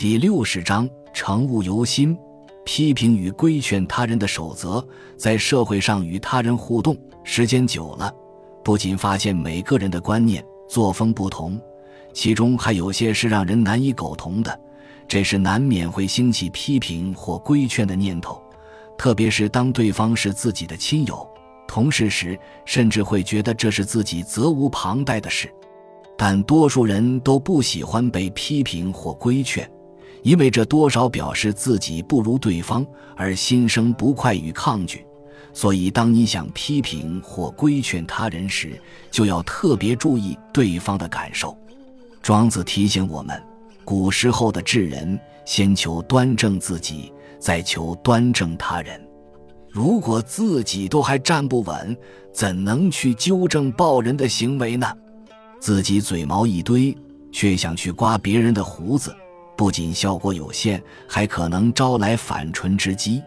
第六十章：诚务由心，批评与规劝他人的守则。在社会上与他人互动时间久了，不仅发现每个人的观念作风不同，其中还有些是让人难以苟同的，这时难免会兴起批评或规劝的念头。特别是当对方是自己的亲友、同事时，甚至会觉得这是自己责无旁贷的事。但多数人都不喜欢被批评或规劝。因为这多少表示自己不如对方，而心生不快与抗拒，所以当你想批评或规劝他人时，就要特别注意对方的感受。庄子提醒我们，古时候的智人先求端正自己，再求端正他人。如果自己都还站不稳，怎能去纠正暴人的行为呢？自己嘴毛一堆，却想去刮别人的胡子。不仅效果有限，还可能招来反唇之讥。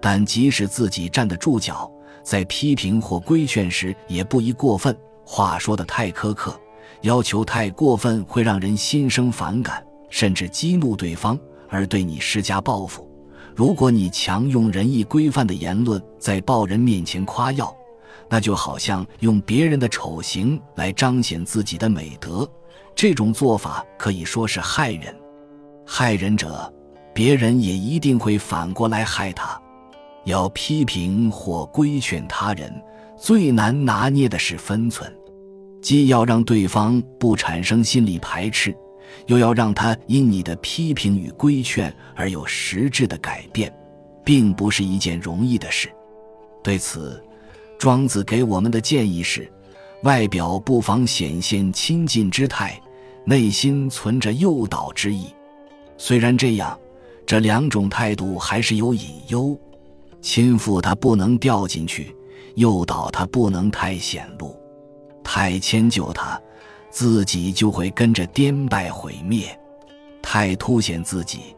但即使自己站得住脚，在批评或规劝时，也不宜过分。话说的太苛刻，要求太过分，会让人心生反感，甚至激怒对方，而对你施加报复。如果你强用仁义规范的言论在报人面前夸耀，那就好像用别人的丑行来彰显自己的美德。这种做法可以说是害人。害人者，别人也一定会反过来害他。要批评或规劝他人，最难拿捏的是分寸，既要让对方不产生心理排斥，又要让他因你的批评与规劝而有实质的改变，并不是一件容易的事。对此，庄子给我们的建议是：外表不妨显现亲近之态，内心存着诱导之意。虽然这样，这两种态度还是有隐忧。亲附他不能掉进去，诱导他不能太显露，太迁就他，自己就会跟着颠败毁灭；太凸显自己，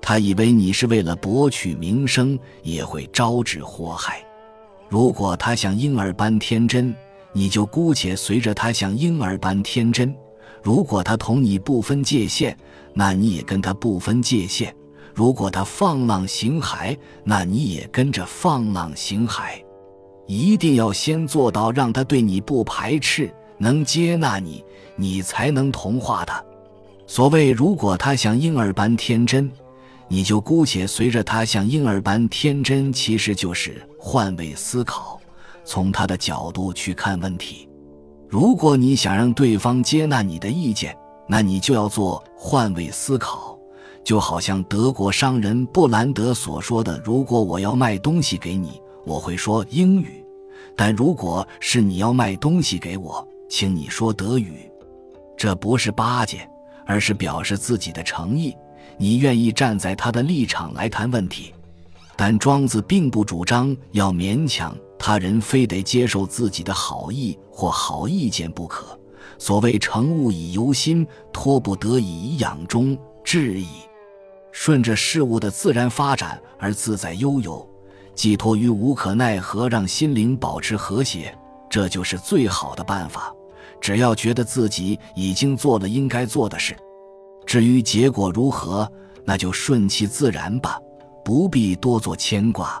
他以为你是为了博取名声，也会招致祸害。如果他像婴儿般天真，你就姑且随着他像婴儿般天真。如果他同你不分界限，那你也跟他不分界限；如果他放浪形骸，那你也跟着放浪形骸。一定要先做到让他对你不排斥，能接纳你，你才能同化他。所谓如果他像婴儿般天真，你就姑且随着他像婴儿般天真，其实就是换位思考，从他的角度去看问题。如果你想让对方接纳你的意见，那你就要做换位思考，就好像德国商人布兰德所说的：“如果我要卖东西给你，我会说英语；但如果是你要卖东西给我，请你说德语。”这不是巴结，而是表示自己的诚意，你愿意站在他的立场来谈问题。但庄子并不主张要勉强。他人非得接受自己的好意或好意见不可。所谓“诚物以由心，托不得已以养中”，致意顺着事物的自然发展而自在悠游，寄托于无可奈何，让心灵保持和谐，这就是最好的办法。只要觉得自己已经做了应该做的事，至于结果如何，那就顺其自然吧，不必多做牵挂。